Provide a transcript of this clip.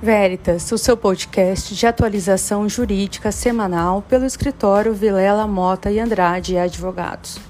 Veritas, o seu podcast de atualização jurídica semanal pelo escritório Vilela Mota e Andrade Advogados.